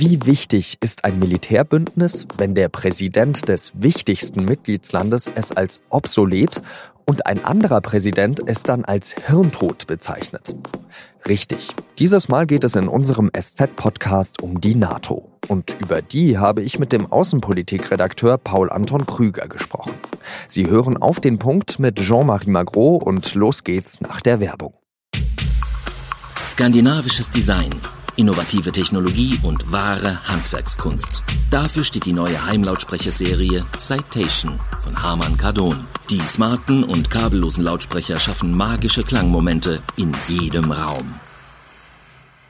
Wie wichtig ist ein Militärbündnis, wenn der Präsident des wichtigsten Mitgliedslandes es als obsolet und ein anderer Präsident es dann als Hirntod bezeichnet? Richtig. Dieses Mal geht es in unserem SZ-Podcast um die NATO. Und über die habe ich mit dem Außenpolitikredakteur Paul Anton Krüger gesprochen. Sie hören auf den Punkt mit Jean-Marie Magro und los geht's nach der Werbung. Skandinavisches Design innovative Technologie und wahre Handwerkskunst. Dafür steht die neue Heimlautsprecherserie Citation von Harman Kardon. Die smarten und kabellosen Lautsprecher schaffen magische Klangmomente in jedem Raum.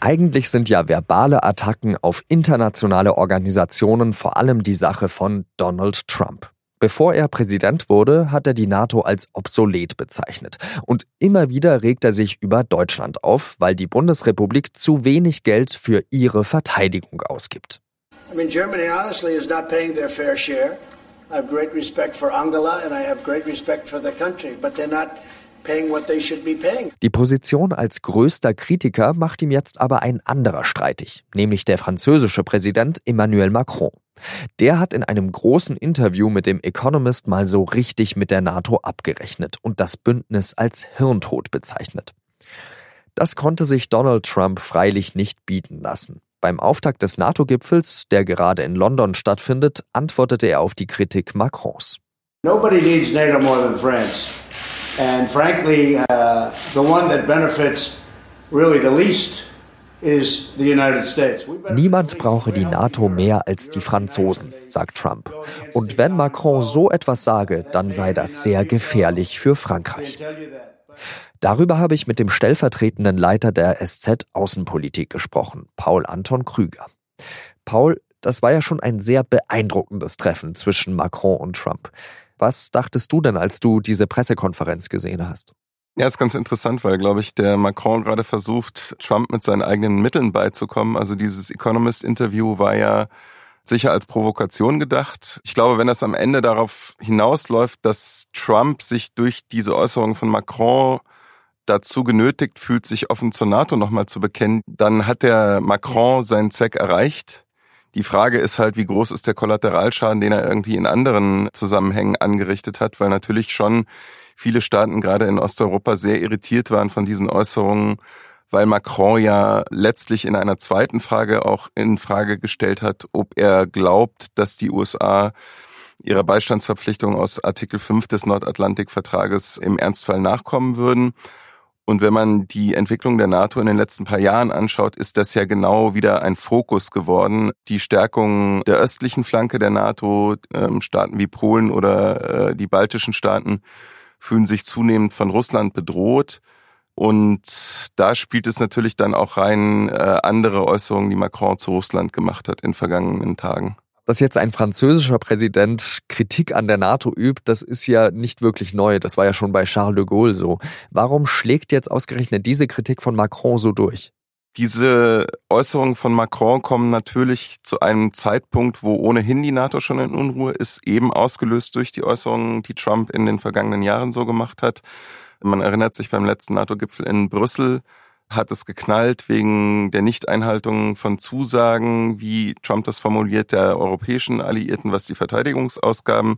Eigentlich sind ja verbale Attacken auf internationale Organisationen vor allem die Sache von Donald Trump. Bevor er Präsident wurde, hat er die NATO als obsolet bezeichnet. Und immer wieder regt er sich über Deutschland auf, weil die Bundesrepublik zu wenig Geld für ihre Verteidigung ausgibt. I mean, Germany honestly is not paying their fair share. I have great respect for Angela and I have great respect for the country, but they're not die Position als größter Kritiker macht ihm jetzt aber ein anderer streitig, nämlich der französische Präsident Emmanuel Macron. Der hat in einem großen Interview mit dem Economist mal so richtig mit der NATO abgerechnet und das Bündnis als Hirntod bezeichnet. Das konnte sich Donald Trump freilich nicht bieten lassen. Beim Auftakt des NATO-Gipfels, der gerade in London stattfindet, antwortete er auf die Kritik Macrons. Nobody needs NATO more than France. And frankly, uh, the one that benefits really the least Niemand brauche die NATO mehr als die Franzosen, sagt Trump. Und wenn Macron so etwas sage, dann sei das sehr gefährlich für Frankreich. Darüber habe ich mit dem stellvertretenden Leiter der SZ Außenpolitik gesprochen, Paul Anton Krüger. Paul, das war ja schon ein sehr beeindruckendes Treffen zwischen Macron und Trump. Was dachtest du denn, als du diese Pressekonferenz gesehen hast? Ja, ist ganz interessant, weil, glaube ich, der Macron gerade versucht, Trump mit seinen eigenen Mitteln beizukommen. Also dieses Economist-Interview war ja sicher als Provokation gedacht. Ich glaube, wenn das am Ende darauf hinausläuft, dass Trump sich durch diese Äußerung von Macron dazu genötigt fühlt, sich offen zur NATO nochmal zu bekennen, dann hat der Macron seinen Zweck erreicht. Die Frage ist halt, wie groß ist der Kollateralschaden, den er irgendwie in anderen Zusammenhängen angerichtet hat, weil natürlich schon viele Staaten gerade in Osteuropa sehr irritiert waren von diesen Äußerungen, weil Macron ja letztlich in einer zweiten Frage auch in Frage gestellt hat, ob er glaubt, dass die USA ihrer Beistandsverpflichtung aus Artikel 5 des Nordatlantikvertrages im Ernstfall nachkommen würden. Und wenn man die Entwicklung der NATO in den letzten paar Jahren anschaut, ist das ja genau wieder ein Fokus geworden. Die Stärkung der östlichen Flanke der NATO, ähm, Staaten wie Polen oder äh, die baltischen Staaten fühlen sich zunehmend von Russland bedroht. Und da spielt es natürlich dann auch rein äh, andere Äußerungen, die Macron zu Russland gemacht hat in vergangenen Tagen dass jetzt ein französischer Präsident Kritik an der NATO übt, das ist ja nicht wirklich neu. Das war ja schon bei Charles de Gaulle so. Warum schlägt jetzt ausgerechnet diese Kritik von Macron so durch? Diese Äußerungen von Macron kommen natürlich zu einem Zeitpunkt, wo ohnehin die NATO schon in Unruhe ist, eben ausgelöst durch die Äußerungen, die Trump in den vergangenen Jahren so gemacht hat. Man erinnert sich beim letzten NATO-Gipfel in Brüssel, hat es geknallt wegen der Nichteinhaltung von Zusagen, wie Trump das formuliert, der europäischen Alliierten, was die Verteidigungsausgaben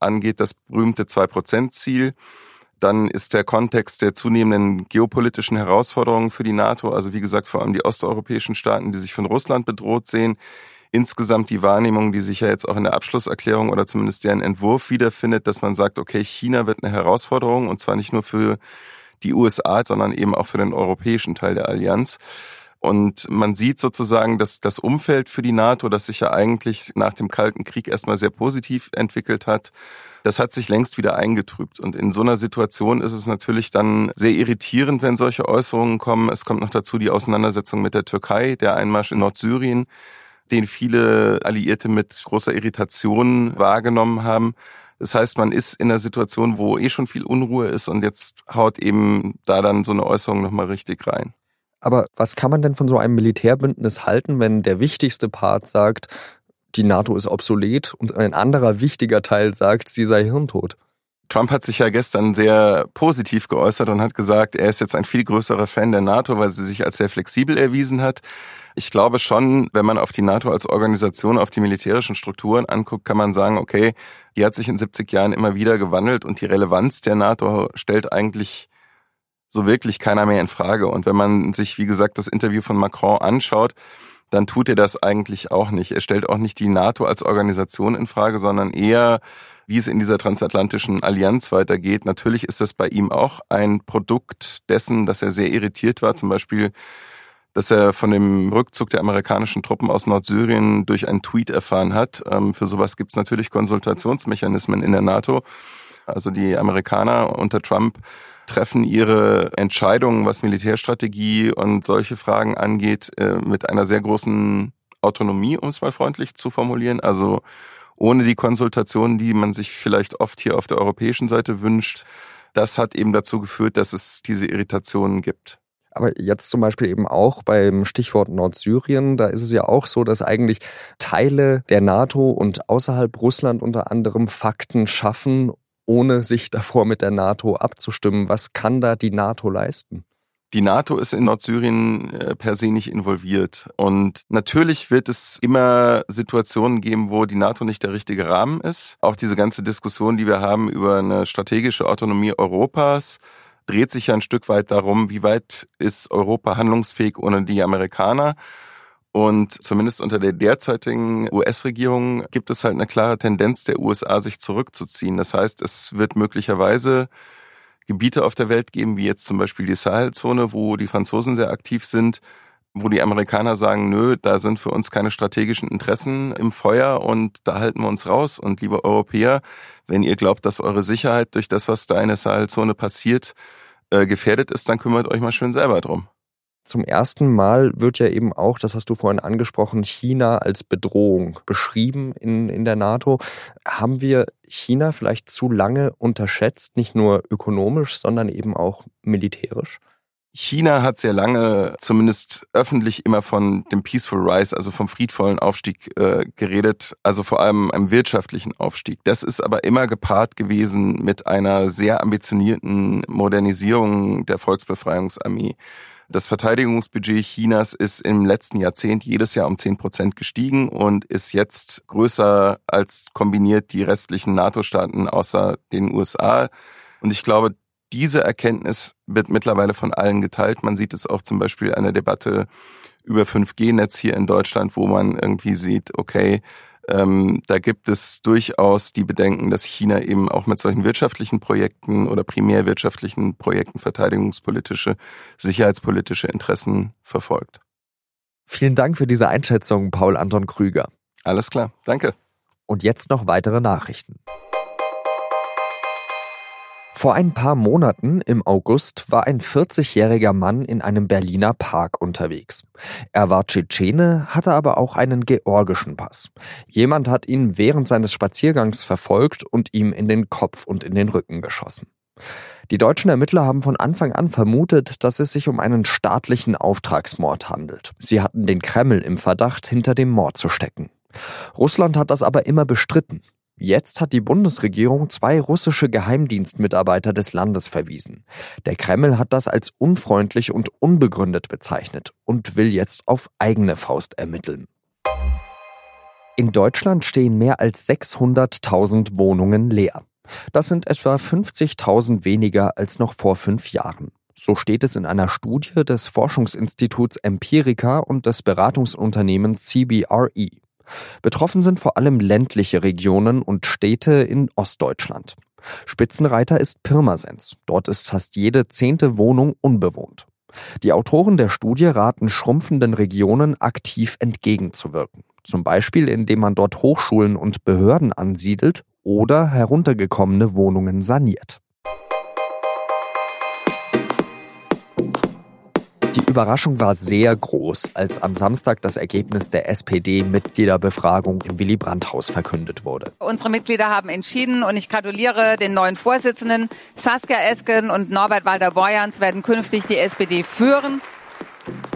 angeht, das berühmte Zwei-Prozent-Ziel. Dann ist der Kontext der zunehmenden geopolitischen Herausforderungen für die NATO, also wie gesagt vor allem die osteuropäischen Staaten, die sich von Russland bedroht sehen. Insgesamt die Wahrnehmung, die sich ja jetzt auch in der Abschlusserklärung oder zumindest deren Entwurf wiederfindet, dass man sagt, okay, China wird eine Herausforderung und zwar nicht nur für die USA, sondern eben auch für den europäischen Teil der Allianz. Und man sieht sozusagen, dass das Umfeld für die NATO, das sich ja eigentlich nach dem Kalten Krieg erstmal sehr positiv entwickelt hat, das hat sich längst wieder eingetrübt. Und in so einer Situation ist es natürlich dann sehr irritierend, wenn solche Äußerungen kommen. Es kommt noch dazu die Auseinandersetzung mit der Türkei, der Einmarsch in Nordsyrien, den viele Alliierte mit großer Irritation wahrgenommen haben. Das heißt, man ist in einer Situation, wo eh schon viel Unruhe ist und jetzt haut eben da dann so eine Äußerung nochmal richtig rein. Aber was kann man denn von so einem Militärbündnis halten, wenn der wichtigste Part sagt, die NATO ist obsolet und ein anderer wichtiger Teil sagt, sie sei hirntot? Trump hat sich ja gestern sehr positiv geäußert und hat gesagt, er ist jetzt ein viel größerer Fan der NATO, weil sie sich als sehr flexibel erwiesen hat. Ich glaube schon, wenn man auf die NATO als Organisation, auf die militärischen Strukturen anguckt, kann man sagen, okay, die hat sich in 70 Jahren immer wieder gewandelt und die Relevanz der NATO stellt eigentlich so wirklich keiner mehr in Frage. Und wenn man sich, wie gesagt, das Interview von Macron anschaut, dann tut er das eigentlich auch nicht. Er stellt auch nicht die NATO als Organisation in Frage, sondern eher wie es in dieser transatlantischen Allianz weitergeht. Natürlich ist das bei ihm auch ein Produkt dessen, dass er sehr irritiert war, zum Beispiel dass er von dem Rückzug der amerikanischen Truppen aus Nordsyrien durch einen Tweet erfahren hat. Ähm, für sowas gibt es natürlich Konsultationsmechanismen in der NATO. Also die Amerikaner unter Trump treffen ihre Entscheidungen, was Militärstrategie und solche Fragen angeht, äh, mit einer sehr großen Autonomie, um es mal freundlich zu formulieren. Also ohne die Konsultationen, die man sich vielleicht oft hier auf der europäischen Seite wünscht. Das hat eben dazu geführt, dass es diese Irritationen gibt. Aber jetzt zum Beispiel eben auch beim Stichwort Nordsyrien, da ist es ja auch so, dass eigentlich Teile der NATO und außerhalb Russland unter anderem Fakten schaffen, ohne sich davor mit der NATO abzustimmen. Was kann da die NATO leisten? Die NATO ist in Nordsyrien äh, per se nicht involviert. Und natürlich wird es immer Situationen geben, wo die NATO nicht der richtige Rahmen ist. Auch diese ganze Diskussion, die wir haben über eine strategische Autonomie Europas, dreht sich ja ein Stück weit darum, wie weit ist Europa handlungsfähig ohne die Amerikaner. Und zumindest unter der derzeitigen US-Regierung gibt es halt eine klare Tendenz der USA, sich zurückzuziehen. Das heißt, es wird möglicherweise Gebiete auf der Welt geben, wie jetzt zum Beispiel die Sahelzone, wo die Franzosen sehr aktiv sind, wo die Amerikaner sagen, nö, da sind für uns keine strategischen Interessen im Feuer und da halten wir uns raus. Und liebe Europäer, wenn ihr glaubt, dass eure Sicherheit durch das, was da in der Sahelzone passiert, äh, gefährdet ist, dann kümmert euch mal schön selber drum. Zum ersten Mal wird ja eben auch, das hast du vorhin angesprochen, China als Bedrohung beschrieben in, in der NATO. Haben wir China vielleicht zu lange unterschätzt, nicht nur ökonomisch, sondern eben auch militärisch? China hat sehr lange, zumindest öffentlich, immer von dem Peaceful Rise, also vom friedvollen Aufstieg äh, geredet, also vor allem einem wirtschaftlichen Aufstieg. Das ist aber immer gepaart gewesen mit einer sehr ambitionierten Modernisierung der Volksbefreiungsarmee. Das Verteidigungsbudget Chinas ist im letzten Jahrzehnt jedes Jahr um 10 Prozent gestiegen und ist jetzt größer als kombiniert die restlichen NATO-Staaten außer den USA. Und ich glaube, diese Erkenntnis wird mittlerweile von allen geteilt. Man sieht es auch zum Beispiel an der Debatte über 5G-Netz hier in Deutschland, wo man irgendwie sieht, okay, ähm, da gibt es durchaus die Bedenken, dass China eben auch mit solchen wirtschaftlichen Projekten oder primärwirtschaftlichen Projekten verteidigungspolitische, sicherheitspolitische Interessen verfolgt. Vielen Dank für diese Einschätzung, Paul Anton Krüger. Alles klar, danke. Und jetzt noch weitere Nachrichten. Vor ein paar Monaten im August war ein 40-jähriger Mann in einem Berliner Park unterwegs. Er war Tschetschene, hatte aber auch einen georgischen Pass. Jemand hat ihn während seines Spaziergangs verfolgt und ihm in den Kopf und in den Rücken geschossen. Die deutschen Ermittler haben von Anfang an vermutet, dass es sich um einen staatlichen Auftragsmord handelt. Sie hatten den Kreml im Verdacht, hinter dem Mord zu stecken. Russland hat das aber immer bestritten. Jetzt hat die Bundesregierung zwei russische Geheimdienstmitarbeiter des Landes verwiesen. Der Kreml hat das als unfreundlich und unbegründet bezeichnet und will jetzt auf eigene Faust ermitteln. In Deutschland stehen mehr als 600.000 Wohnungen leer. Das sind etwa 50.000 weniger als noch vor fünf Jahren. So steht es in einer Studie des Forschungsinstituts Empirica und des Beratungsunternehmens CBRE. Betroffen sind vor allem ländliche Regionen und Städte in Ostdeutschland. Spitzenreiter ist Pirmasens. Dort ist fast jede zehnte Wohnung unbewohnt. Die Autoren der Studie raten schrumpfenden Regionen aktiv entgegenzuwirken. Zum Beispiel, indem man dort Hochschulen und Behörden ansiedelt oder heruntergekommene Wohnungen saniert. Die Überraschung war sehr groß, als am Samstag das Ergebnis der SPD-Mitgliederbefragung im Willy Brandt-Haus verkündet wurde. Unsere Mitglieder haben entschieden und ich gratuliere den neuen Vorsitzenden. Saskia Esken und Norbert Walter-Borjans werden künftig die SPD führen.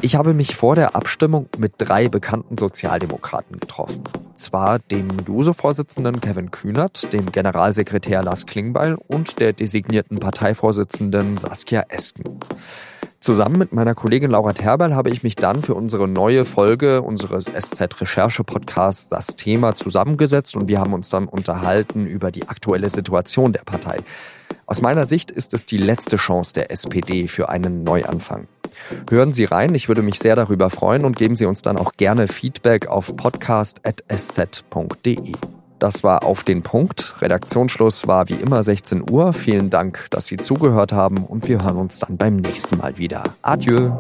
Ich habe mich vor der Abstimmung mit drei bekannten Sozialdemokraten getroffen. Zwar dem Juso-Vorsitzenden Kevin Kühnert, dem Generalsekretär Lars Klingbeil und der designierten Parteivorsitzenden Saskia Esken. Zusammen mit meiner Kollegin Laura Terberl habe ich mich dann für unsere neue Folge unseres SZ-Recherche-Podcasts das Thema zusammengesetzt und wir haben uns dann unterhalten über die aktuelle Situation der Partei. Aus meiner Sicht ist es die letzte Chance der SPD für einen Neuanfang. Hören Sie rein, ich würde mich sehr darüber freuen und geben Sie uns dann auch gerne Feedback auf podcast.sz.de. Das war auf den Punkt. Redaktionsschluss war wie immer 16 Uhr. Vielen Dank, dass Sie zugehört haben und wir hören uns dann beim nächsten Mal wieder. Adieu.